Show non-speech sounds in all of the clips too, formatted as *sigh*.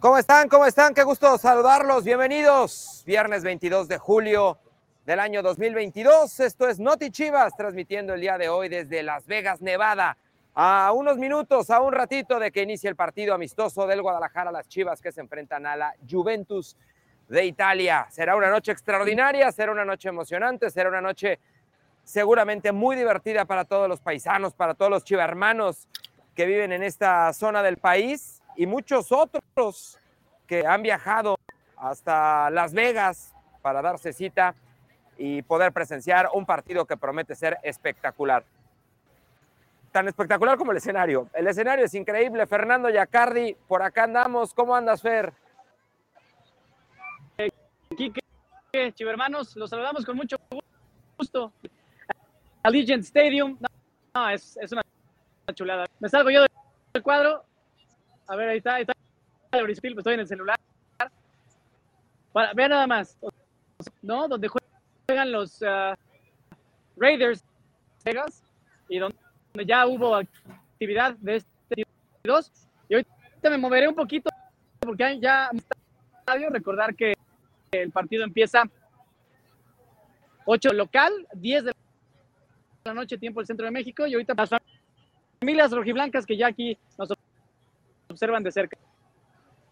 ¿Cómo están? ¿Cómo están? Qué gusto saludarlos. Bienvenidos. Viernes 22 de julio del año 2022. Esto es Noti Chivas, transmitiendo el día de hoy desde Las Vegas, Nevada. A unos minutos, a un ratito de que inicie el partido amistoso del Guadalajara, las Chivas que se enfrentan a la Juventus de Italia. Será una noche extraordinaria, será una noche emocionante, será una noche seguramente muy divertida para todos los paisanos, para todos los chivermanos que viven en esta zona del país y muchos otros que han viajado hasta Las Vegas para darse cita y poder presenciar un partido que promete ser espectacular. Tan espectacular como el escenario. El escenario es increíble. Fernando Yacardi, por acá andamos. ¿Cómo andas, Fer? Chivermanos, los saludamos con mucho gusto. Allegiant Stadium. No, es, es, una chulada. Me salgo yo del cuadro a ver, ahí está, ahí estoy en el celular. Para, vean nada más, ¿no? Donde juegan los uh, Raiders Vegas y donde ya hubo actividad de este dos. Y ahorita me moveré un poquito porque hay ya estadio. Recordar que el partido empieza 8 local, 10 de la noche, tiempo del centro de México. Y ahorita las familias rojiblancas que ya aquí nos observan de cerca.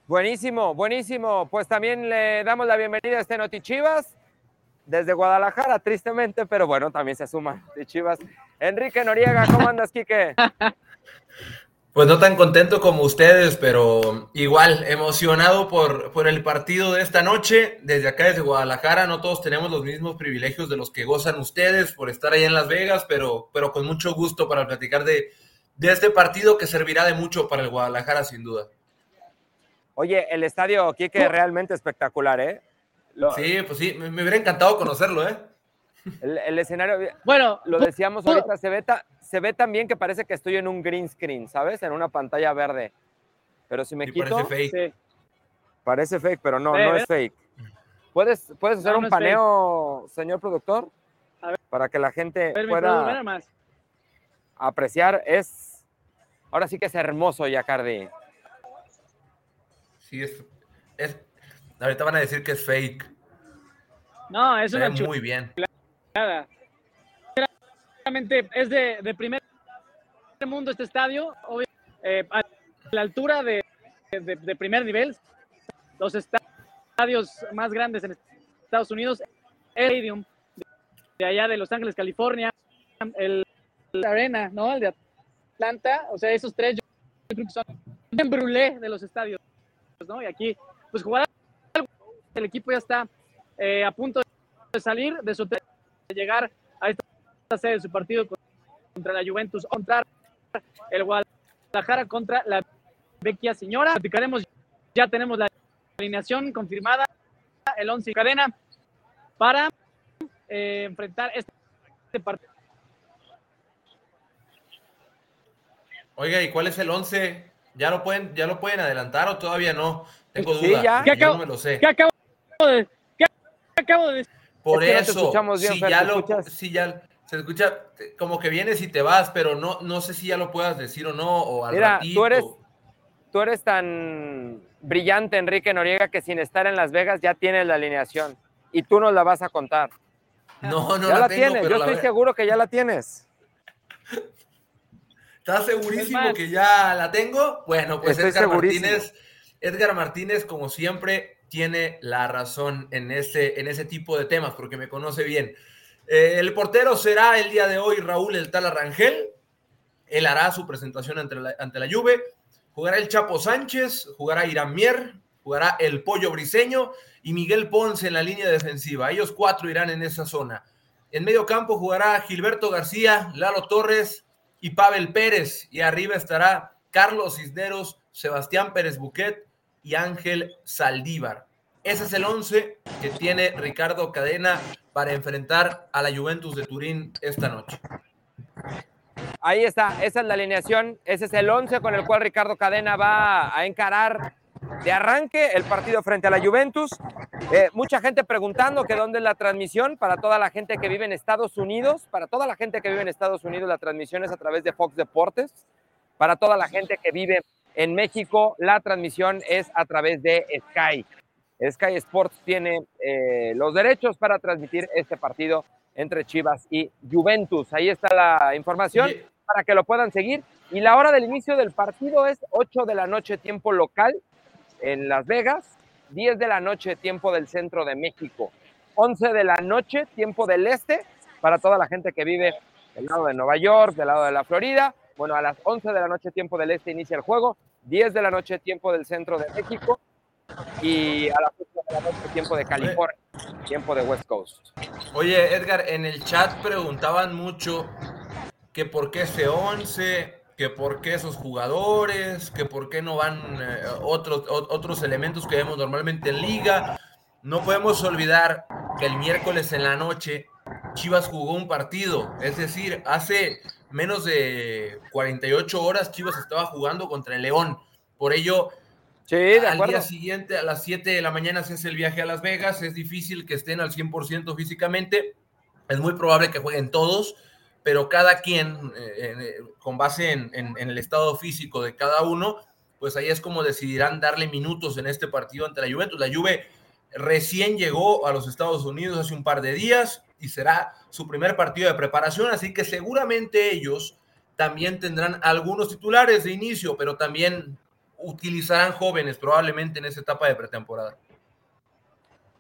Buenísimo, buenísimo. Pues también le damos la bienvenida a este Noti Chivas desde Guadalajara, tristemente, pero bueno, también se suma de Chivas. Enrique Noriega, ¿cómo andas, Quique? *laughs* Pues no tan contento como ustedes, pero igual emocionado por, por el partido de esta noche. Desde acá, desde Guadalajara, no todos tenemos los mismos privilegios de los que gozan ustedes por estar ahí en Las Vegas, pero, pero con mucho gusto para platicar de, de este partido que servirá de mucho para el Guadalajara, sin duda. Oye, el estadio Quique es realmente espectacular, ¿eh? Sí, pues sí, me, hubiera encantado conocerlo, ¿eh? El, escenario, bueno, lo decíamos ahorita, se ve, se ve tan bien que parece que estoy en un green screen, ¿sabes? En una pantalla verde. Pero si me quito. Parece fake. Parece fake, pero no, no es fake. ¿Puedes, ¿puedes hacer un paneo, señor productor? Para que la gente pueda apreciar. Es Ahora sí que es hermoso, Yacardi. Sí, es, es. Ahorita van a decir que es fake. No, es una muy bien. Es de, de, primer mundo este estadio, eh, a la altura de, de, primer nivel. Los estadios más grandes en Estados Unidos, el Stadium de allá de Los Ángeles, California, el, Arena, ¿no? El de Atlanta, o sea, esos tres yo son bien brulé de los estadios, ¿no? Y aquí, pues jugar el equipo ya está eh, a punto de salir de su de llegar a esta sede de su partido contra la Juventus, contra el Guadalajara contra la Vecchia Señora. Platicaremos, ya tenemos la alineación confirmada, el 11 cadena para eh, enfrentar este partido Oiga, ¿y cuál es el 11? ¿Ya lo pueden, ya lo pueden adelantar o todavía no? Tengo duda. Ya. ¿Qué acabo, no me lo sé. ¿Qué acabo de, qué acabo de Por eso, si, ya lo, si ya se escucha como que vienes y te vas, pero no, no sé si ya lo puedas decir o no, o al Mira, tú eres, tú eres tan brillante, Enrique Noriega, que sin estar en Las Vegas ya tienes la alineación y tú nos la vas a contar. No, no ya la, tienes. Yo estoy seguro que ya la tienes. ¿Estás segurísimo que ya la tengo? Bueno, pues Edgar Martínez, Edgar Martínez, como siempre, tiene la razón en ese, en ese tipo de temas, porque me conoce bien. Eh, el portero será el día de hoy Raúl El Tala Rangel. Él hará su presentación ante la, ante la Juve. Jugará el Chapo Sánchez, jugará Irán Mier, jugará el Pollo Briseño y Miguel Ponce en la línea defensiva. Ellos cuatro irán en esa zona. En medio campo jugará Gilberto García, Lalo Torres, y Pavel Pérez. Y arriba estará Carlos Cisneros, Sebastián Pérez Buquet y Ángel Saldívar. Ese es el 11 que tiene Ricardo Cadena para enfrentar a la Juventus de Turín esta noche. Ahí está, esa es la alineación, ese es el 11 con el cual Ricardo Cadena va a encarar de arranque el partido frente a la Juventus. Eh, mucha gente preguntando que dónde es la transmisión para toda la gente que vive en Estados Unidos. Para toda la gente que vive en Estados Unidos, la transmisión es a través de Fox Deportes. Para toda la gente que vive En México la transmisión es a través de Sky. Sky Sports tiene eh, los derechos para transmitir este partido entre Chivas y Juventus. Ahí está la información para que lo puedan seguir. Y la hora del inicio del partido es 8 de la noche tiempo local en Las Vegas, 10 de la noche tiempo del centro de México, 11 de la noche tiempo del este para toda la gente que vive del lado de Nueva York, del lado de la Florida. Bueno, a las 11 de la noche tiempo del este inicia el juego, 10 de la noche tiempo del centro de México y a las 8 de la noche tiempo de California, tiempo de West Coast. Oye, Edgar, en el chat preguntaban mucho que por qué ese 11, que por qué esos jugadores, que por qué no van eh, otros, otros elementos que vemos normalmente en liga. No podemos olvidar que el miércoles en la noche Chivas jugó un partido, es decir, hace menos de 48 horas Chivas estaba jugando contra el León. Por ello, al día siguiente, a las 7 de la mañana, se hace el viaje a Las Vegas. Es difícil que estén al 100% físicamente. Es muy probable que jueguen todos, pero cada quien, eh, eh, con base en, el estado físico de cada uno, pues ahí es como decidirán darle minutos en este partido ante la Juventus. La Juve recién llegó a los Estados Unidos hace un par de días y será su primer partido de preparación, así que seguramente ellos también tendrán algunos titulares de inicio, pero también utilizarán jóvenes probablemente en esa etapa de pretemporada.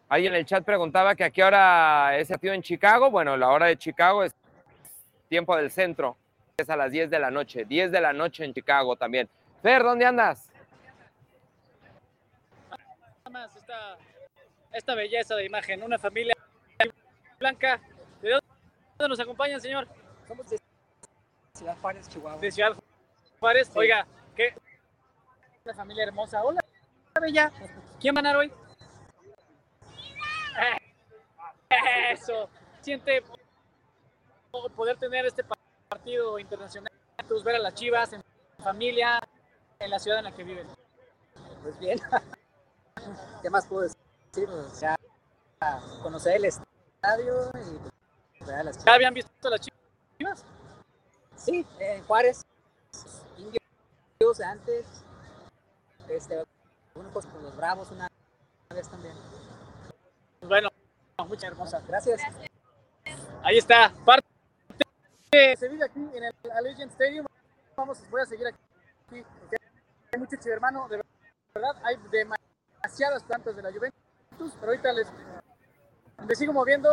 Ahí en el chat preguntaba que a qué hora es el partido en Chicago. Bueno, la hora de Chicago es tiempo del centro, es a las 10 de la noche, 10 de la noche en Chicago también. Fer, ¿dónde andas? Más esta, esta belleza de imagen, una familia blanca. ¿De dónde nos acompañan, señor? Somos de Ciudad Juárez, Chihuahua. De Ciudad Juárez. Oiga, ¿qué? Una familia hermosa. Hola, bella. ¿Quién va a ganar hoy? Eso. Siente poder tener este partido internacional, ver a las chivas en familia, en la ciudad en la que viven. Pues bien. *laughs* ¿Qué más puedo decir? O sea, conocer el estadio y ver a las chivas. ¿Ya habían visto las chivas? Sí, en Juárez. Indios antes. Este, uno pues con los Bravos una vez también. Bueno, muchas hermosas. Gracias. Ahí está, parte se vive aquí en el Allegiant Stadium. Vamos, voy a seguir aquí. Hay mucho hermano, de verdad, hay demasiadas plantas de la Juventus, pero ahorita les, les sigo moviendo.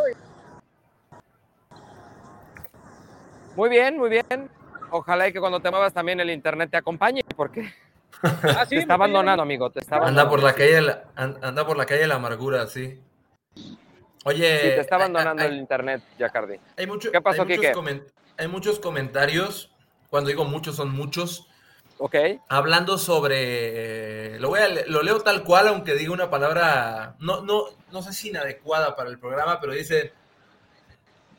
Muy bien, muy bien. Ojalá y que cuando te muevas también el internet te acompañe, porque ah, te está abandonando, amigo. Te está anda por la calle, anda por la calle de la amargura, sí. Oye, sí, te está abandonando el internet, Jacardi. Hay mucho, ¿Qué pasó, Kike? Hay muchos comentarios, cuando digo muchos son muchos, Ok. Hablando sobre. lo, voy a, lo leo tal cual, aunque diga una palabra. No, no, no sé si inadecuada para el programa, pero dice.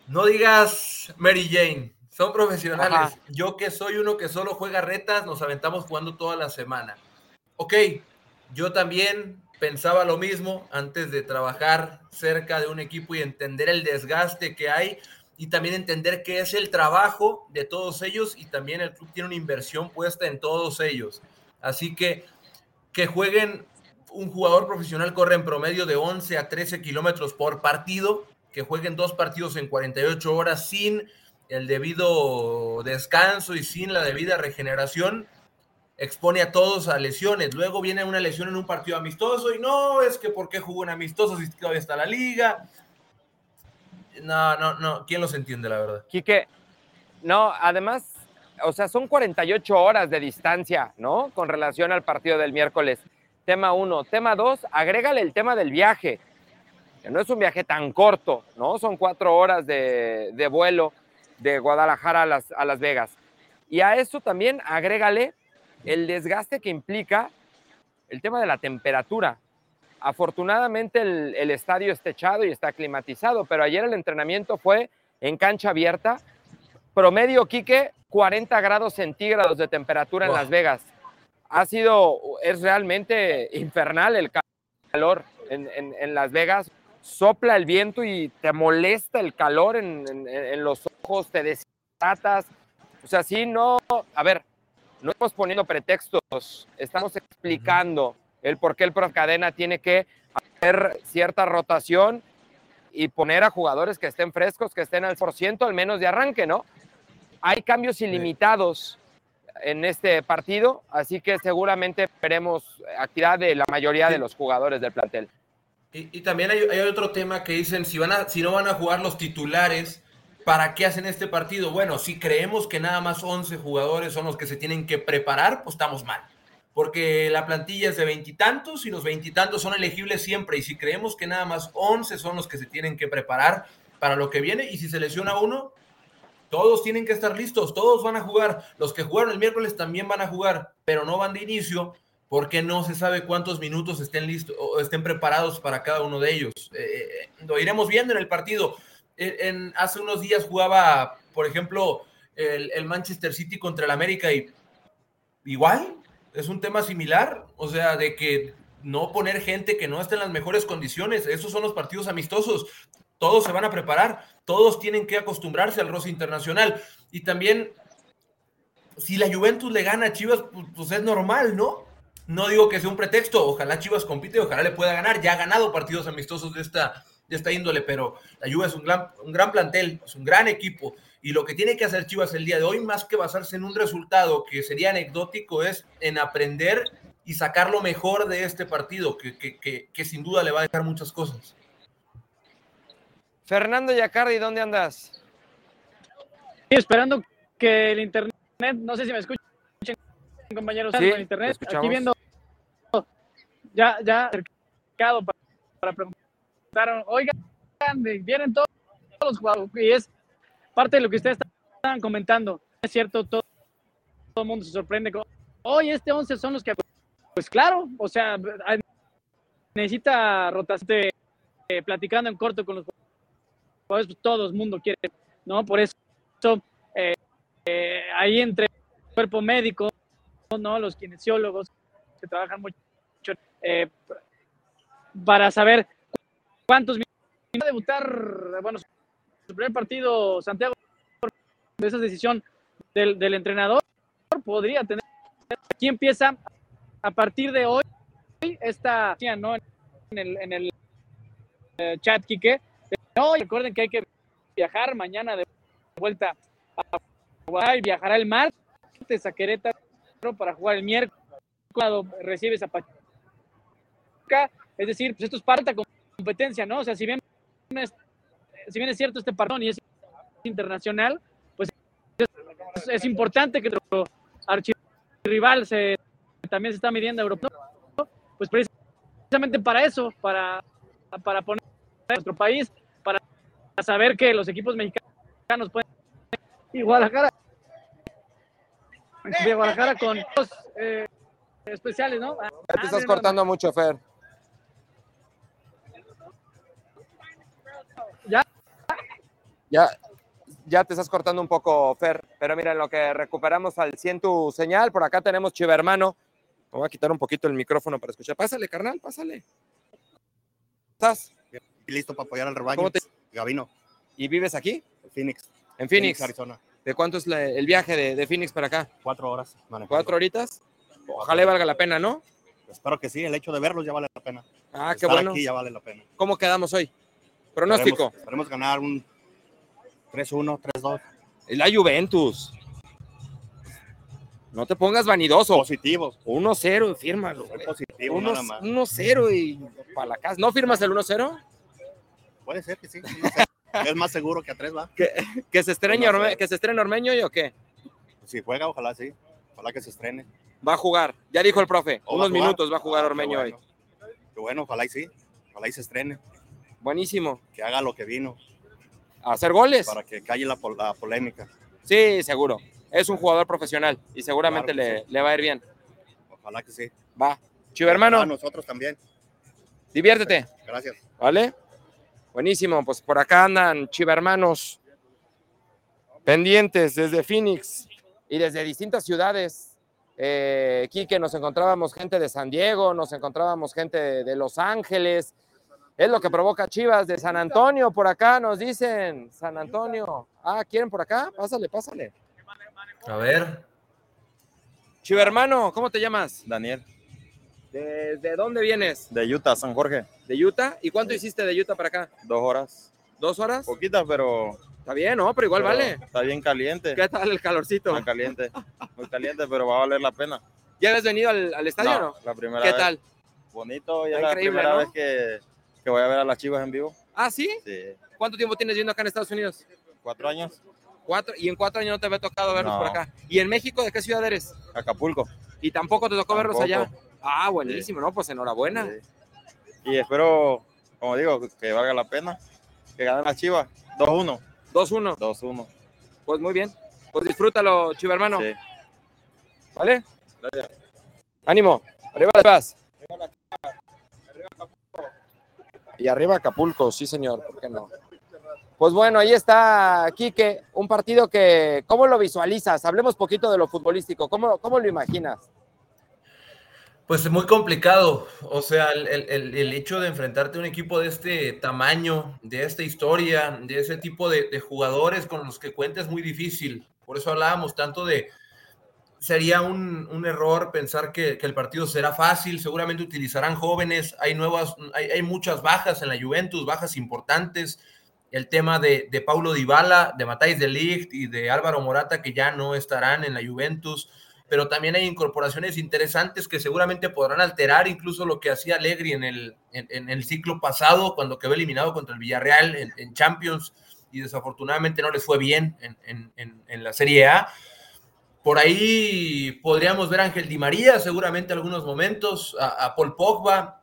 No digas Mary Jane. Son profesionales. Yo que soy uno que solo juega retas, nos aventamos jugando toda la semana. Ok, yo también pensaba lo mismo antes de trabajar cerca de un equipo y entender el desgaste que hay y también entender qué es el trabajo de todos ellos y también el club tiene una inversión puesta en todos ellos. Así que que jueguen, un jugador profesional corre en promedio de 11 a 13 kilómetros por partido, que jueguen dos partidos en 48 horas sin el debido descanso y sin la debida regeneración, expone a todos a lesiones. Luego viene una lesión en un partido amistoso y no, es que ¿por qué jugó en amistoso si todavía está la liga? No, no, no. ¿Quién los entiende, la verdad? Quique, no, además, o sea, son 48 horas de distancia, ¿no? Con relación al partido del miércoles. Tema uno. Tema dos, agrégale el tema del viaje, que no es un viaje tan corto, ¿no? Son cuatro horas de, vuelo de Guadalajara a las, a las Vegas. Y a eso también agrégale el desgaste que implica el tema de la temperatura. Afortunadamente el, estadio está echado y está climatizado, pero ayer el entrenamiento fue en cancha abierta. Promedio, Quique, 40 grados centígrados de temperatura en Las Vegas. Ha sido, es realmente infernal el calor en, Las Vegas. Sopla el viento y te molesta el calor en, los ojos, te desatas. O sea, sí, no, a ver, no estamos poniendo pretextos, estamos explicando el por qué el Prof Cadena tiene que hacer cierta rotación y poner a jugadores que estén frescos, que estén al por ciento al menos de arranque, ¿no? Hay cambios ilimitados en este partido, así que seguramente veremos actividad de la mayoría de los jugadores del plantel. Y, también hay, hay, otro tema que dicen, si, van a, si no van a jugar los titulares, ¿para qué hacen este partido? Bueno, si creemos que nada más 11 jugadores son los que se tienen que preparar, pues estamos mal. Porque la plantilla es de veintitantos y, los veintitantos son elegibles siempre. Y si creemos que nada más 11 son los que se tienen que preparar para lo que viene, y si se lesiona uno, todos tienen que estar listos, todos van a jugar. Los que jugaron el miércoles también van a jugar, pero no van de inicio porque no se sabe cuántos minutos estén listos o estén preparados para cada uno de ellos. Eh, eh, lo iremos viendo en el partido. En, hace unos días jugaba, por ejemplo, el, el, Manchester City contra el América y igual es un tema similar, o sea, de que no poner gente que no esté en las mejores condiciones. Esos son los partidos amistosos todos se van a preparar, todos tienen que acostumbrarse al roce internacional. Y también, si la Juventus le gana a Chivas, pues, es normal, ¿no? No digo que sea un pretexto, ojalá Chivas compite, ojalá le pueda ganar, ya ha ganado partidos amistosos de esta, de esta índole, pero la Juve es un gran, un gran plantel, es un gran equipo, y lo que tiene que hacer Chivas el día de hoy, más que basarse en un resultado que sería anecdótico, es en aprender y sacar lo mejor de este partido, que, que, que sin duda le va a dejar muchas cosas. Fernando Yacardi, ¿dónde andas? esperando que el internet, no sé si me escuchan, compañeros, sí, en internet, aquí viendo ya, ya para, para preguntar, oigan, vienen todos, los jugadores, y es parte de lo que ustedes estaban comentando, es cierto, todo, todo el mundo se sorprende, con, hoy este 11 son los que, pues claro, o sea, necesita rotación, eh, platicando en corto con los jugadores pues todo el mundo quiere, ¿no? Por eso eh, eh, ahí entre el cuerpo médico, ¿no? Los kinesiólogos que trabajan mucho eh, para saber cuántos a debutar, bueno, su primer partido, Santiago, de esa decisión del, del entrenador, podría tener. Aquí empieza a partir de hoy esta, ¿no? En el, en el chat, Quique, no, recuerden que hay que viajar mañana de vuelta a Guadalajara y viajará el martes a Querétaro para jugar el miércoles. Recibes a Pachuca. Es decir, pues esto es parte de competencia, ¿no? O sea, si bien si bien es cierto este perdón y es internacional, pues es, importante que nuestro archirrival se, también se está midiendo a Europa. Pues precisamente para eso, para, para poner a nuestro país a saber que los equipos mexicanos pueden y Guadalajara de Guadalajara con dos eh, especiales, ¿no? Ya te estás ah, cortando mucho, Fer. ¿Ya? Ya, ya te estás cortando un poco, Fer. Pero mira, en lo que recuperamos al 100 tu señal, por acá tenemos Chivermano. Me voy a quitar un poquito el micrófono para escuchar. Pásale, carnal, pásale. ¿Estás? Listo para apoyar al rebaño. ¿Cómo te... Gabino. ¿Y vives aquí? En Phoenix. En Phoenix. Arizona. ¿De cuánto es el viaje de, Phoenix para acá? Cuatro horas. ¿Cuatro horitas? Ojalá valga la pena, ¿no? Espero que sí, el hecho de verlos ya vale la pena. Ah, qué bueno. aquí ya vale la pena. ¿Cómo quedamos hoy? Pronóstico. Esperemos, ganar un 3-1, 3-2. Es la Juventus. No te pongas vanidoso. Positivo. 1-0, fírmalo. Positivo, 1-0 y para la casa. ¿No firmas el 1-0? Puede ser que sí. es más seguro que a tres, ¿va? *laughs* ¿Que, se, estrene ¿Que se estrene Ormeño y o qué? Si juega, ojalá sí. Ojalá que se estrene. Va a jugar. Ya dijo el profe. unos minutos va a jugar ah, Ormeño hoy. Qué bueno, ojalá y sí. Ojalá y se estrene. Buenísimo. Que haga lo que vino. A hacer goles. Para que calle la, polémica. Sí, seguro. Es un jugador profesional y seguramente le, le, va a ir bien. Ojalá que sí. Va. Chivo hermano. A nosotros también. Diviértete. Gracias. ¿Vale? Buenísimo, pues por acá andan chivermanos pendientes desde Phoenix y desde distintas ciudades. Eh, Quique, nos encontrábamos gente de San Diego, nos encontrábamos gente de, Los Ángeles. Es lo que provoca Chivas de San Antonio, por acá nos dicen, San Antonio. Ah, ¿quieren por acá? Pásale, pásale. A ver. Chiva hermano, ¿cómo te llamas? Daniel. ¿Desde dónde vienes? De Utah, San Jorge. ¿De Utah? ¿Y cuánto hiciste de Utah para acá? Dos horas. ¿Dos horas? Poquitas, pero. Está bien, ¿no? Pero igual vale. Está bien caliente. ¿Qué tal el calorcito? Muy caliente. Muy caliente, pero va a valer la pena. ¿Ya habías venido al, estadio no, no? La primera ¿Qué vez. tal? Bonito, ya es la primera vez que, que, voy a ver a las chivas en vivo. ¿Ah, sí? Sí. ¿Cuánto tiempo tienes viviendo acá en Estados Unidos? Cuatro años. ¿Cuatro? ¿Y en cuatro años no te había tocado verlos no. por acá? ¿Y en México de qué ciudad eres? Acapulco. ¿Y tampoco te tocó tampoco. verlos allá? Ah, buenísimo, sí. ¿no? Pues enhorabuena. Sí. Y espero, como digo, que valga la pena, que ganen las chivas. 2-1. 2-1. 2-1. Pues muy bien. Pues disfrútalo, chiva hermano. Sí. ¿Vale? Gracias. Ánimo. Arriba vas. Y arriba Acapulco, sí señor, ¿por qué no? Pues bueno, ahí está Quique, un partido que, ¿cómo lo visualizas? Hablemos poquito de lo futbolístico, ¿cómo, cómo lo imaginas? Pues es muy complicado, o sea, el, el, el, hecho de enfrentarte a un equipo de este tamaño, de esta historia, de ese tipo de, de jugadores con los que cuenta es muy difícil. Por eso hablábamos tanto de, sería un, un error pensar que, el partido será fácil, seguramente utilizarán jóvenes, hay nuevas, hay, hay muchas bajas en la Juventus, bajas importantes, el tema de, de Paulo Dybala, de Matthijs de Ligt y de Álvaro Morata que ya no estarán en la Juventus, pero también hay incorporaciones interesantes que seguramente podrán alterar incluso lo que hacía Allegri en el, en el ciclo pasado, cuando quedó eliminado contra el Villarreal en, en Champions y desafortunadamente no les fue bien en, en la Serie A. Por ahí podríamos ver a Ángel Di María, seguramente algunos momentos, a, Paul Pogba,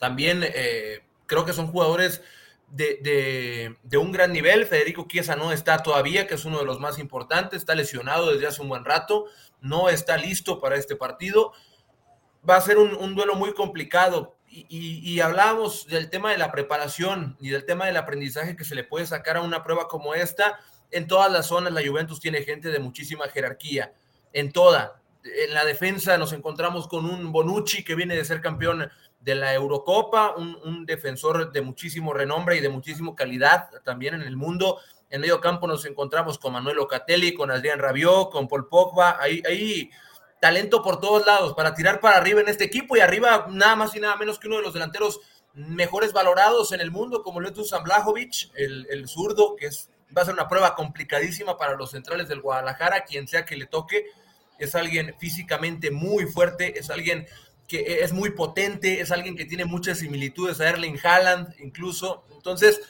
también eh, creo que son jugadores de, un gran nivel. Federico Chiesa no está todavía, que es uno de los más importantes, está lesionado desde hace un buen rato, no está listo para este partido. Va a ser un, un duelo muy complicado. Y, y, y, hablábamos del tema de la preparación y del tema del aprendizaje que se le puede sacar a una prueba como esta. En todas las zonas la Juventus tiene gente de muchísima jerarquía, en toda. En la defensa nos encontramos con un Bonucci que viene de ser campeón de la Eurocopa, un, un, defensor de muchísimo renombre y de muchísima calidad también en el mundo. En medio campo nos encontramos con Manuel Locatelli, con Adrián Rabiot, con Paul Pogba. Ahí, ahí talento por todos lados para tirar para arriba en este equipo y arriba nada más y nada menos que uno de los delanteros mejores valorados en el mundo, como Letus Blajovic, el, el zurdo, que es, va a ser una prueba complicadísima para los centrales del Guadalajara, quien sea que le toque. Es alguien físicamente muy fuerte, es alguien que es muy potente, es alguien que tiene muchas similitudes a Erling Haaland incluso. Entonces,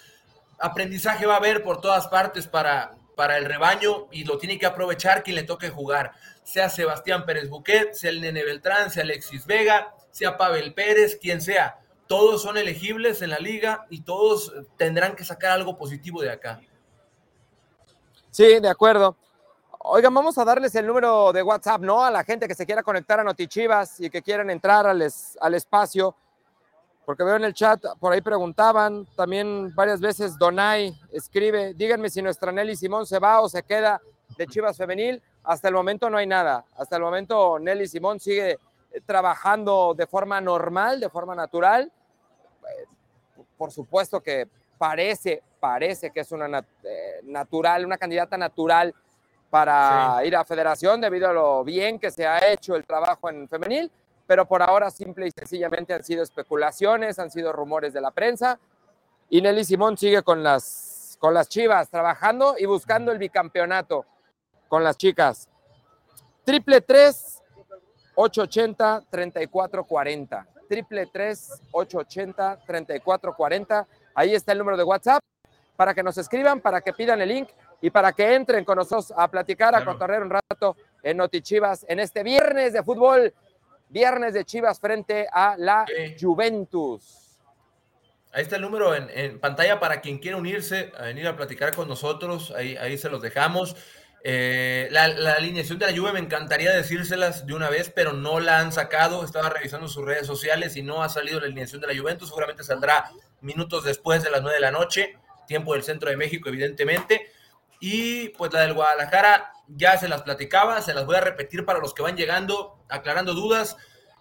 aprendizaje va a haber por todas partes para, para el rebaño y lo tiene que aprovechar quien le toque jugar, sea Sebastián Pérez Buquet, sea el Nene Beltrán, sea Alexis Vega, sea Pavel Pérez, quien sea. Todos son elegibles en la liga y todos tendrán que sacar algo positivo de acá. Sí, de acuerdo. Oigan, vamos a darles el número de WhatsApp, ¿no? A la gente que se quiera conectar a Notichivas y que quieran entrar al, es, al espacio. Porque veo en el chat, por ahí preguntaban, también varias veces Donay escribe, díganme si nuestra Nelly Simón se va o se queda de Chivas Femenil. Hasta el momento no hay nada. Hasta el momento Nelly Simón sigue trabajando de forma normal, de forma natural. Por supuesto que parece, parece que es una nat eh, natural, una candidata natural para sí. ir a federación debido a lo bien que se ha hecho el trabajo en femenil, pero por ahora simple y sencillamente han sido especulaciones, han sido rumores de la prensa y Nelly Simón sigue con las, con las chivas trabajando y buscando el bicampeonato con las chicas. Triple 3 880 3440. Triple 3 880 3440. Ahí está el número de WhatsApp para que nos escriban, para que pidan el link y para que entren con nosotros a platicar, a cotorrear un rato en Notichivas en este viernes de fútbol, viernes de Chivas frente a la sí. Juventus. Ahí está el número en, en, pantalla para quien quiera unirse, a venir a platicar con nosotros, ahí, ahí se los dejamos. Eh, la, la, alineación de la Juve me encantaría decírselas de una vez, pero no la han sacado. Estaba revisando sus redes sociales y no ha salido la alineación de la Juventus. Seguramente saldrá minutos después de las 9 de la noche, tiempo del centro de México, evidentemente. Y pues la del Guadalajara ya se las platicaba, se las voy a repetir para los que van llegando, aclarando dudas.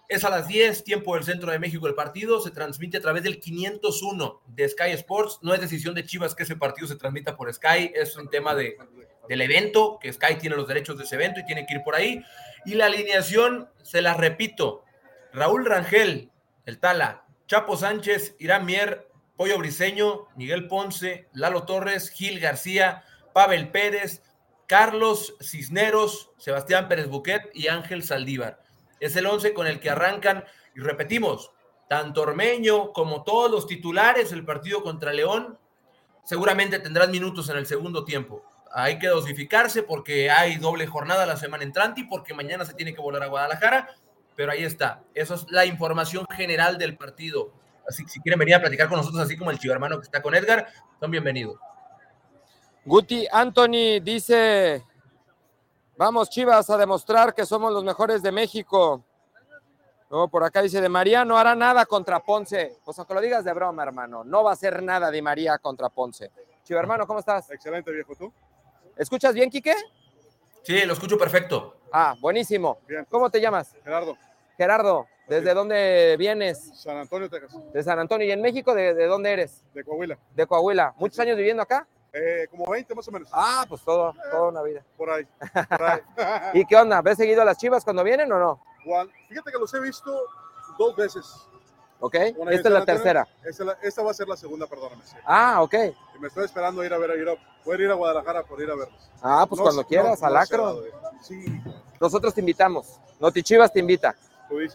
Es a las 10, tiempo del centro de México el partido, se transmite a través del 501 de Sky Sports. No es decisión de Chivas que ese partido se transmita por Sky, es un tema de, del evento, que Sky tiene los derechos de ese evento y tiene que ir por ahí. Y la alineación, se la repito, Raúl Rangel, el Tala, Chapo Sánchez, Irán Mier, Pollo Briseño, Miguel Ponce, Lalo Torres, Gil García, Pavel Pérez, Carlos Cisneros, Sebastián Pérez Buquet y Ángel Saldívar. Es el 11 con el que arrancan, y repetimos, tanto Ormeño como todos los titulares del partido contra León, seguramente tendrán minutos en el segundo tiempo. Hay que dosificarse porque hay doble jornada la semana entrante y porque mañana se tiene que volar a Guadalajara, pero ahí está. Eso es la información general del partido. Así que si quieren venir a platicar con nosotros, así como el chivo hermano que está con Edgar, son bienvenidos. Guti Anthony dice, vamos Chivas a demostrar que somos los mejores de México. Luego por acá dice, de María no hará nada contra Ponce. Pues aunque lo digas de broma, hermano, no va a hacer nada de María contra Ponce. Chivo hermano, ¿cómo estás? Excelente, viejo, ¿tú? ¿Escuchas bien, Quique? Sí, lo escucho perfecto. Ah, buenísimo. ¿Cómo te llamas? Gerardo. Gerardo, ¿desde dónde vienes? San Antonio, Texas. De San Antonio. ¿Y en México de, dónde eres? De Coahuila. De Coahuila. ¿Muchos años viviendo acá? Eh, como 20 más o menos. Ah, pues todo, toda una vida. Por ahí. Por ahí. *laughs* ¿Y qué onda? ¿Ves seguido a las chivas cuando vienen o no? Juan, fíjate que los he visto dos veces. Ok, esta es la tercera. Esta, esta, va a ser la segunda, perdóname. Sí. Ah, ok. Y me estoy esperando ir a ver, ir a, poder ir a Guadalajara por ir a verlos. Ah, pues cuando quieras, no, al Acro. sí. Nosotros te invitamos. Noti Chivas te invita.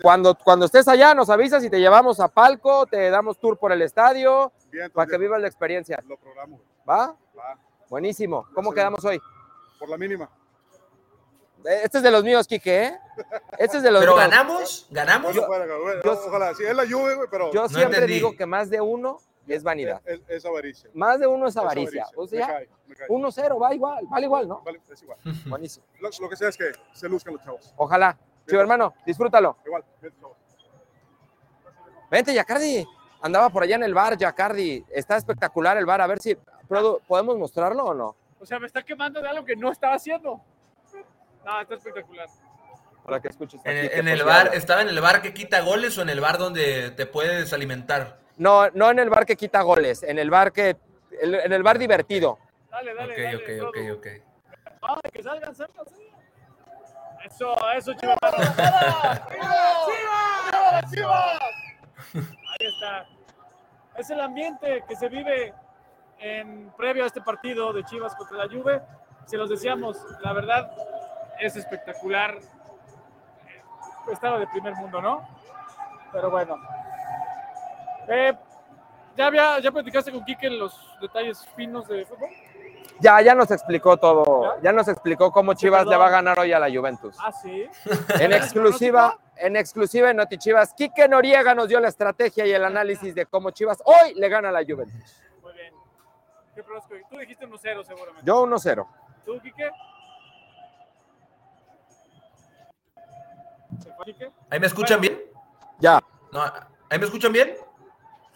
Cuando, cuando estés allá, nos avisas y te llevamos a palco, te damos tour por el estadio bien, para que vivas la experiencia. Lo programo. ¿Va? Va. Buenísimo. ¿Cómo quedamos hoy? Por la mínima. Este es de los míos, Quique, ¿eh? Este es de los ¿Pero míos. ganamos? ¿Ganamos? Yo, yo, ojalá, sí, es la lluvia, güey, pero... Yo siempre digo que más de uno es vanidad. Es, es, avaricia. Más de uno es avaricia. Es avaricia. O sea, 1-0, va igual, vale igual, ¿no? Vale, es igual. Buenísimo. Lo, lo, que sea es que se luzcan los chavos. Ojalá. Chivo hermano, disfrútalo. Igual. Vente, Yacardi. Andaba por allá en el bar, Yacardi. Está espectacular el bar. A ver si podemos mostrarlo o no. O sea, me está quemando de algo que no estaba haciendo. No, está espectacular. Para que escuches. En, el, en el bar, ¿estaba en el bar que quita goles o en el bar donde te puedes alimentar? No, no en el bar que quita goles, en el bar que, en el bar divertido. Dale, dale, Ok, dale. ok, ok, ok. Ay, que salgan, salgan, salgan. Eso, eso, chivas. ¡Chivas! ¡Chivas! Ahí está. Es el ambiente que se vive en previo a este partido de Chivas contra la Juve. Se los decíamos, la verdad es espectacular. Estaba de primer mundo, ¿no? Pero bueno. Eh, ¿ya, había, ¿Ya platicaste con Quique los detalles finos de fútbol? Ya, ya nos explicó todo. ¿Ya? ya nos explicó cómo Chivas le va a ganar hoy a la Juventus. Ah, sí. En exclusiva, en exclusiva en Noti Chivas, Quique Noriega nos dio la estrategia y el análisis de cómo Chivas hoy le gana a la Juventus. Muy bien. ¿Qué pronóstico? Tú dijiste 1-0 seguramente. Yo 1-0. ¿Tú, Quique? Quique? ¿Ahí me escuchan bien? Ya. No, ¿Ahí me escuchan bien?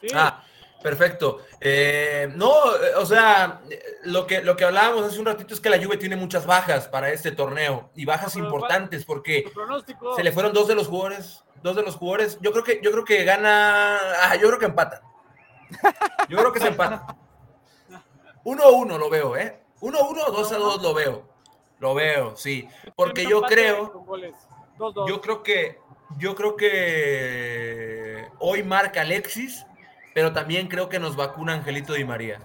Sí. Ah, perfecto. Eh, no, o sea, lo que, lo que hablábamos hace un ratito es que la Juve tiene muchas bajas para este torneo y bajas Pero, importantes porque se le fueron dos de los jugadores, dos de los jugadores. Yo creo que, yo creo que gana, ah, yo creo que empatan. Yo creo que se empatan. Uno a uno lo veo, ¿eh? Uno a uno, dos a dos lo veo. Lo veo, sí. Porque yo creo. 2-2. yo creo que, yo creo que hoy marca Alexis, pero también creo que nos vacuna Angelito Di María.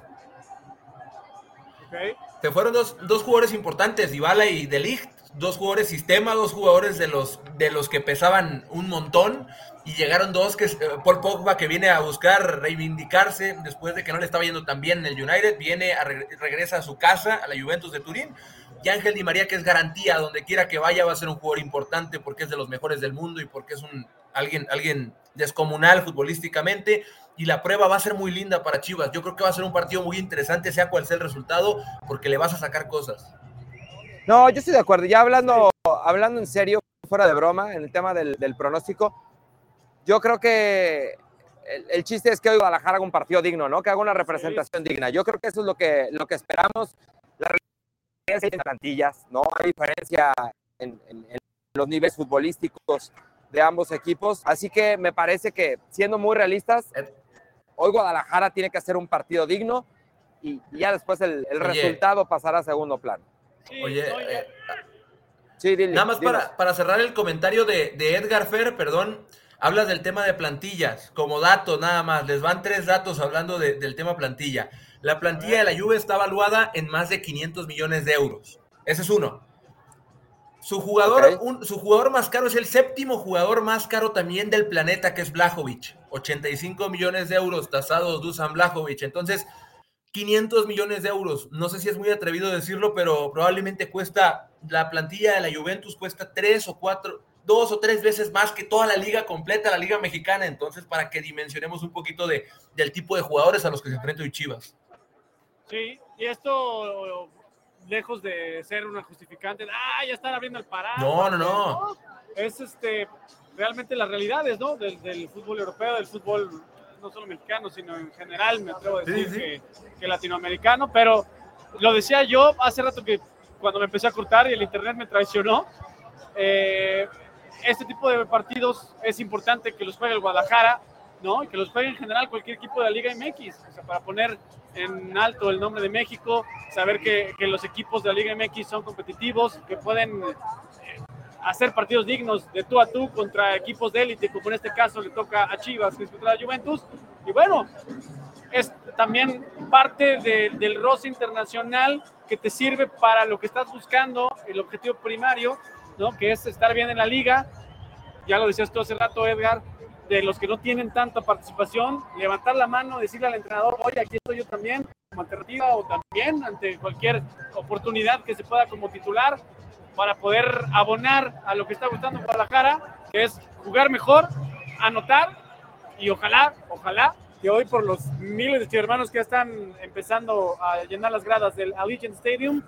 Ok. Se fueron dos, dos jugadores importantes, Dybala y De Ligt, dos jugadores sistema, dos jugadores de los, de los que pesaban un montón, y llegaron dos que eh, Paul Pogba que viene a buscar reivindicarse después de que no le estaba yendo tan bien en el United, viene a reg- regresa a su casa, a la Juventus de Turín, y Ángel Di María que es garantía, donde quiera que vaya va a ser un jugador importante porque es de los mejores del mundo y porque es un alguien, alguien descomunal futbolísticamente, y la prueba va a ser muy linda para Chivas. Yo creo que va a ser un partido muy interesante, sea cual sea el resultado, porque le vas a sacar cosas. No, yo estoy de acuerdo. Ya hablando, hablando en serio, fuera de broma, en el tema del, del pronóstico, yo creo que el, el chiste es que hoy Guadalajara haga un partido digno, ¿no? Que haga una representación digna. Yo creo que eso es lo que, lo que esperamos. La diferencia en plantillas, ¿no? Hay diferencia en, en- en los niveles futbolísticos de ambos equipos. Así que me parece que, siendo muy realistas, hoy Guadalajara tiene que hacer un partido digno y, y ya después el, el Oye. resultado pasará a segundo plano. Oye, eh, nada más para, para, cerrar el comentario de, de Edgar Fer, perdón, hablas del tema de plantillas, como dato nada más, les van tres datos hablando del tema plantilla. La plantilla de la Juve está evaluada en más de 500 millones de euros. Ese es uno. Su jugador, su jugador más caro es el séptimo jugador más caro también del planeta, que es Blajovic. 85 millones de euros tasados Dusan Blajovic. Entonces, 500 millones de euros. No sé si es muy atrevido decirlo, pero probablemente cuesta, la plantilla de la Juventus cuesta tres o cuatro, dos o tres veces más que toda la liga completa, la liga mexicana. Entonces, para que dimensionemos un poquito de, del tipo de jugadores a los que se enfrenta hoy Chivas. Sí, y esto lejos de ser una justificante, ah, ya están abriendo el parado. No, no, no. Es este, realmente las realidades, ¿no? Del, fútbol europeo, del fútbol no solo mexicano, sino en general, me atrevo a decir Que, latinoamericano, pero lo decía yo hace rato que cuando me empecé a cortar y el internet me traicionó, eh, este tipo de partidos es importante que los juegue el Guadalajara, ¿no? Y que los juegue en general cualquier equipo de la Liga MX, o sea, para poner en alto el nombre de México, saber que, que los equipos de la Liga MX son competitivos, que pueden eh, hacer partidos dignos de tú a tú contra equipos de élite, como en este caso le toca a Chivas, que contra la Juventus. Y bueno, es también parte del roce internacional que te sirve para lo que estás buscando, el objetivo primario, ¿no? que es estar bien en la liga. Ya lo decías tú hace rato, Edgar, de los que no tienen tanta participación, levantar la mano, decirle al entrenador, oye, aquí estoy yo también como alternativa o también ante cualquier oportunidad que se pueda como titular para poder abonar a lo que está gustando Guadalajara, que es jugar mejor, anotar y ojalá, ojalá que hoy por los miles de hermanos que ya están empezando a llenar las gradas del Allegiant Stadium,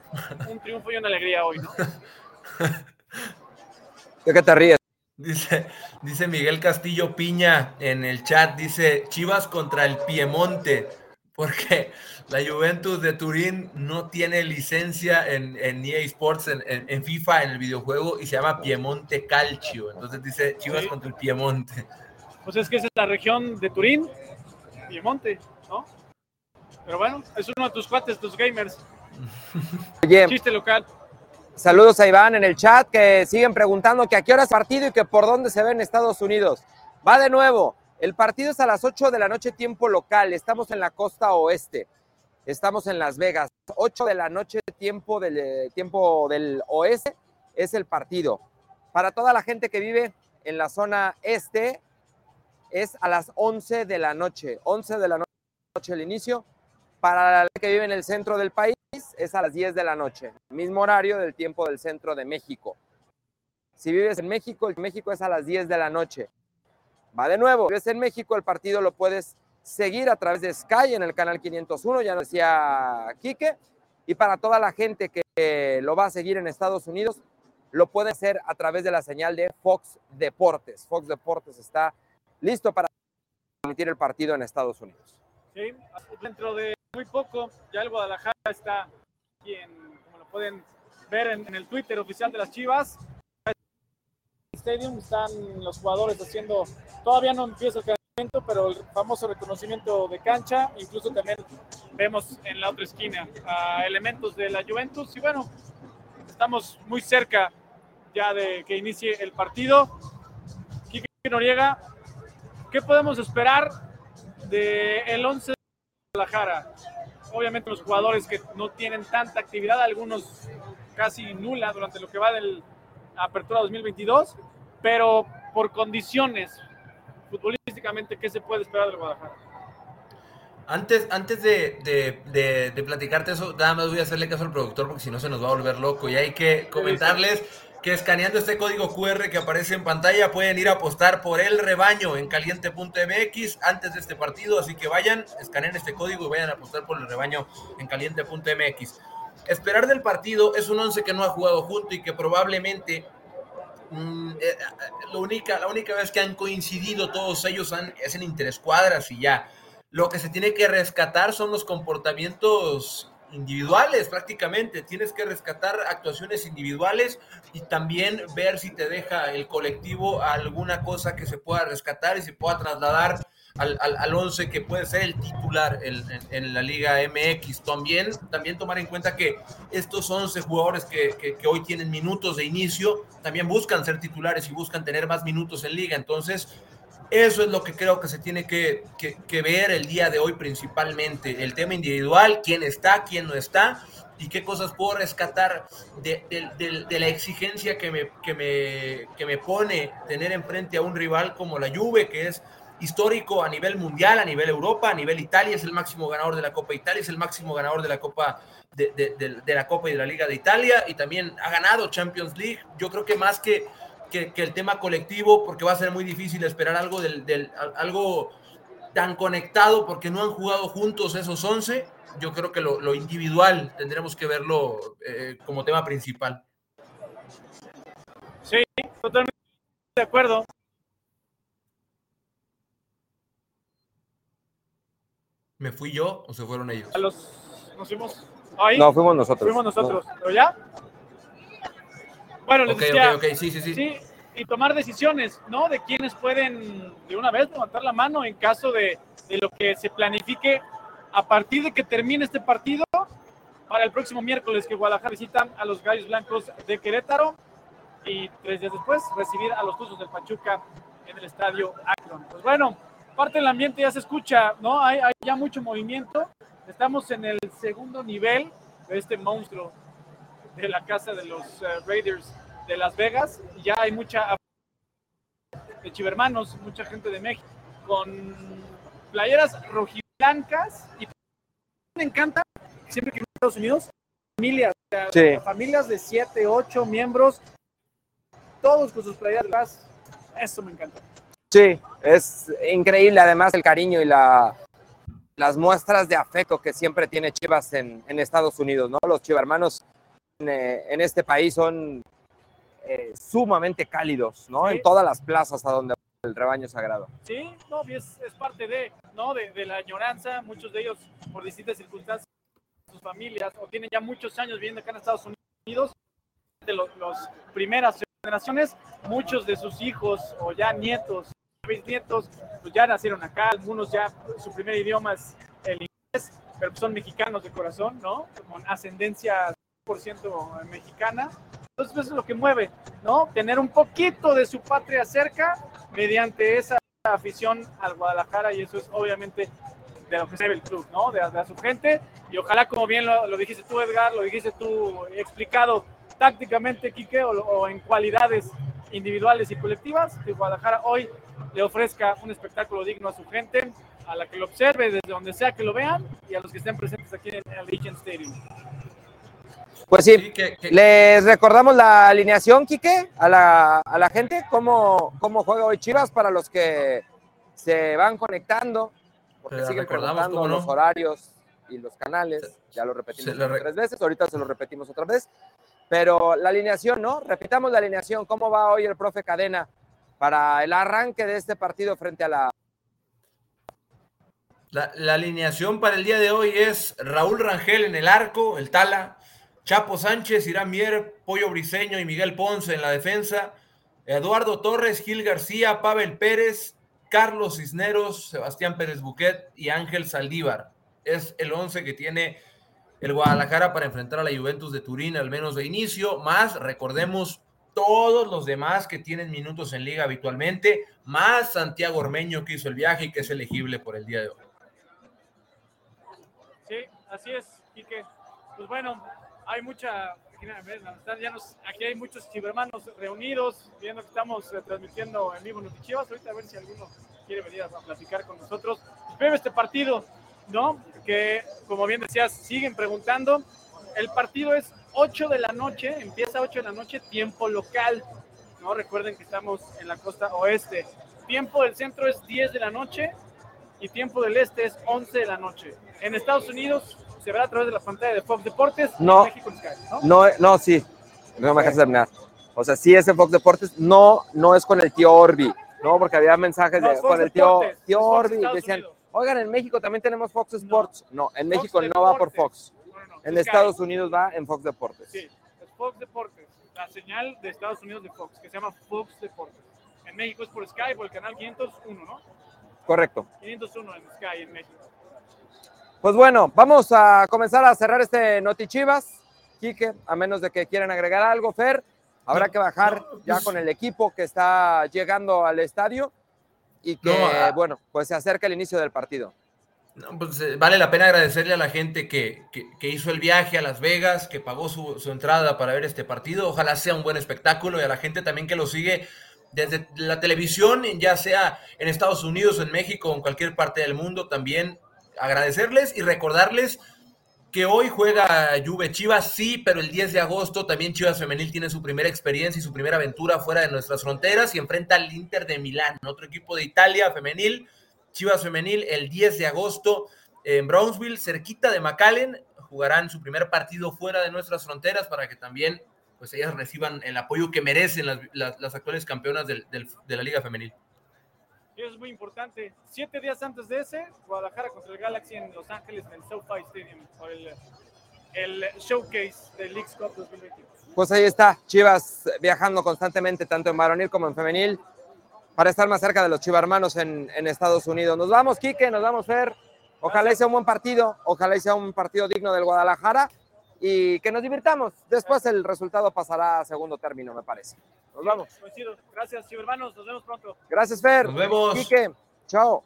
un triunfo y una alegría hoy, ¿no? *laughs* ¿De qué te ríes? Dice, dice Miguel Castillo Piña en el chat, dice Chivas contra el Piemonte, porque *laughs* la Juventus de Turín no tiene licencia en, en EA Sports, en, FIFA, en el videojuego, y se llama Piemonte Calcio. Entonces dice Chivas contra el Piemonte. Pues es que esa es la región de Turín, Piemonte, ¿no? Pero bueno, es uno de tus cuates, tus gamers. *laughs* Chiste local. Saludos a Iván en el chat que siguen preguntando que a qué hora es partido y que por dónde se ve en Estados Unidos. Va de nuevo. El partido es a las 8 de la noche tiempo local. Estamos en la costa oeste. Estamos en Las Vegas. 8 de la noche tiempo del, eh, tiempo del oeste es el partido. Para toda la gente que vive en la zona este es a las 11 de la noche. 11 de la noche el inicio. Para la que vive en el centro del país es a las 10 de la noche, mismo horario del tiempo del centro de México. Si vives en México, el México es a las 10 de la noche. Va de nuevo, si vives en México, el partido lo puedes seguir a través de Sky en el canal 501, ya lo decía Quique, y para toda la gente que lo va a seguir en Estados Unidos, lo puede hacer a través de la señal de Fox Deportes. Fox Deportes está listo para transmitir el partido en Estados Unidos. Sí, dentro de muy poco. Ya el Guadalajara está aquí, en, como lo pueden ver en, el Twitter oficial de las Chivas. Stadium están los jugadores haciendo, todavía no empieza el calentamiento, pero el famoso reconocimiento de cancha, incluso también vemos en la otra esquina elementos de la Juventus y bueno, estamos muy cerca ya de que inicie el partido. Kike Noriega, ¿qué podemos esperar del el 11 Guadalajara. Obviamente los jugadores que no tienen tanta actividad, algunos casi nula durante lo que va del Apertura 2022, pero por condiciones futbolísticamente, ¿qué se puede esperar del Guadalajara? Antes, antes de, de, de, platicarte eso, nada más voy a hacerle caso al productor porque si no se nos va a volver loco y hay que comentarles que escaneando este código QR que aparece en pantalla pueden ir a apostar por el rebaño en caliente.mx antes de este partido, así que vayan, escaneen este código y vayan a apostar por el rebaño en caliente.mx. Esperar del partido es un once que no ha jugado junto y que probablemente mm, eh, eh, la, única, la única vez que han coincidido todos ellos es en interescuadras y ya. Lo que se tiene que rescatar son los comportamientos individuales prácticamente. Tienes que rescatar actuaciones individuales y también ver si te deja el colectivo alguna cosa que se pueda rescatar y se pueda trasladar al, al, 11 que puede ser el titular en, la Liga MX. También, también tomar en cuenta que estos 11 jugadores que, que, hoy tienen minutos de inicio también buscan ser titulares y buscan tener más minutos en liga. Entonces, eso es lo que creo que se tiene que, que ver el día de hoy principalmente. El tema individual, quién está, quién no está y qué cosas puedo rescatar de, la exigencia que me, que, me, que me pone tener enfrente a un rival como la Juve, que es histórico a nivel mundial, a nivel Europa, a nivel Italia, es el máximo ganador de la Copa Italia, es el máximo ganador de la Copa de, la Copa y de la Liga de Italia, y también ha ganado Champions League. Yo creo que más que, que, el tema colectivo, porque va a ser muy difícil esperar algo del, algo tan conectado, porque no han jugado juntos esos 11 yo creo que lo, individual tendremos que verlo eh, como tema principal. Sí, totalmente de acuerdo. ¿Me fui yo o se fueron ellos? A los, ¿Nos fuimos ahí? No, fuimos nosotros. Fuimos nosotros, ¿pero ya? Bueno, les decía, okay, sí, sí, sí. Sí, y tomar decisiones, ¿no? De quienes pueden de una vez levantar la mano en caso de, de lo que se planifique a partir de que termine este partido, para el próximo miércoles que Guadalajara visitan a los Gallos Blancos de Querétaro y tres días después recibir a los Tuzos del Pachuca en el estadio Akron. Pues bueno, parte del ambiente ya se escucha, ¿no? Hay, ya mucho movimiento. Estamos en el segundo nivel de este monstruo de la casa de los eh, Raiders de Las Vegas. Ya hay mucha de chivermanos, mucha gente de México con playeras rojiblancas blancas y me encanta siempre que en Estados Unidos familias, familias de 7, 8 miembros, todos con sus playeras, eso me encanta. Sí, es increíble además el cariño y la, las muestras de afecto que siempre tiene Chivas en, en Estados Unidos, ¿no? Los chivermanos eh, en este país son eh, sumamente cálidos, ¿no? En todas las plazas a donde el rebaño sagrado. Sí, no, es, es parte de, ¿no? De, de, la añoranza, muchos de ellos por distintas circunstancias, sus familias, o tienen ya muchos años viviendo acá en Estados Unidos, de los, primeras generaciones, muchos de sus hijos o ya nietos, bisnietos, pues ya nacieron acá, algunos ya su primer idioma es el inglés, pero son mexicanos de corazón, ¿no? Con ascendencia 100% mexicana. Entonces eso es lo que mueve, ¿no? Tener un poquito de su patria cerca mediante esa afición al Guadalajara y eso es obviamente de lo que se ve el club, ¿no? De, de, su gente y ojalá como bien lo, dijiste tú Edgar, lo dijiste tú explicado tácticamente Quique o, en cualidades individuales y colectivas, que Guadalajara hoy le ofrezca un espectáculo digno a su gente, a la que lo observe desde donde sea que lo vean y a los que estén presentes aquí en el Legion Stadium. Pues sí, les recordamos la alineación, Quique, a la, a la gente, cómo, cómo juega hoy Chivas para los que se van conectando, porque siguen preguntando los horarios y los canales, ya lo repetimos tres veces, ahorita se lo repetimos otra vez, pero la alineación, ¿no? Repitamos la alineación, ¿cómo va hoy el profe Cadena para el arranque de este partido frente a la... La, la alineación para el día de hoy es Raúl Rangel en el arco, el Tala, Chapo Sánchez, Irán Mier, Pollo Briseño y Miguel Ponce en la defensa. Eduardo Torres, Gil García, Pavel Pérez, Carlos Cisneros, Sebastián Pérez Buquet y Ángel Saldívar. Es el once que tiene el Guadalajara para enfrentar a la Juventus de Turín, al menos de inicio. Más, recordemos, todos los demás que tienen minutos en liga habitualmente, más Santiago Ormeño que hizo el viaje y que es elegible por el día de hoy. Sí, así es, Quique. Pues bueno, hay mucha, aquí hay muchos cibermanos reunidos, viendo que estamos eh, transmitiendo en vivo Notichivas, ahorita a ver si alguno quiere venir a, platicar con nosotros. Veo este partido, ¿no? Que, como bien decías, siguen preguntando. El partido es 8 de la noche, empieza a 8 de la noche, tiempo local, ¿no? Recuerden que estamos en la costa oeste. Tiempo del centro es 10 de la noche y tiempo del este es 11 de la noche. En Estados Unidos se verá a través de la pantalla de Fox Deportes no, México Sky, ¿no? No, sí, no me dejas terminar. O sea, sí es en Fox Deportes, no, no es con el tío Orbi, ¿no? Porque había mensajes de, con el tío, tío Orbi, decían, oigan, en México también tenemos Fox Sports. No, en México no va por Fox. en Estados Unidos va en Fox Deportes. Sí, es Fox Deportes, la señal de Estados Unidos de Fox, que se llama Fox Deportes. En México es por Sky, por el canal 501, ¿no? Correcto. 501 en Sky en México. Pues bueno, vamos a comenzar a cerrar este Noti Chivas. Quique, a menos de que quieran agregar algo, Fer, habrá que bajar ya pues con el equipo que está llegando al estadio y que, No, bueno, pues se acerca el inicio del partido. No, pues, eh, vale la pena agradecerle a la gente que, que- que hizo el viaje a Las Vegas, que pagó su, su entrada para ver este partido. Ojalá sea un buen espectáculo y a la gente también que lo sigue desde la televisión, ya sea en Estados Unidos, en México en cualquier parte del mundo, también agradecerles y recordarles que hoy juega Juve Chivas, sí, pero el 10 de agosto también Chivas Femenil tiene su primera experiencia y su primera aventura fuera de nuestras fronteras y enfrenta al Inter de Milán, otro equipo de Italia femenil. Chivas Femenil el 10 de agosto en Brownsville, cerquita de McAllen, jugarán su primer partido fuera de nuestras fronteras para que también pues ellas reciban el apoyo que merecen las, las- actuales campeonas del- del- de la Liga Femenil. Y eso es muy importante. Siete días antes de ese, Guadalajara contra el Galaxy en Los Ángeles, en el SoFi Stadium, por el, el showcase del Leagues Cup 2021. Pues ahí está, Chivas viajando constantemente, tanto en varonil como en femenil, para estar más cerca de los chivarmanos en, en Estados Unidos. Nos vamos, Quique, nos vamos, Fer. Ojalá sea un buen partido, ojalá sea un partido digno del Guadalajara y que nos divirtamos. Después el resultado pasará a segundo término, me parece. Nos vamos. Coincido. Gracias, hermanos. Nos vemos pronto. Gracias, Fer. Nos vemos. Quique, chao.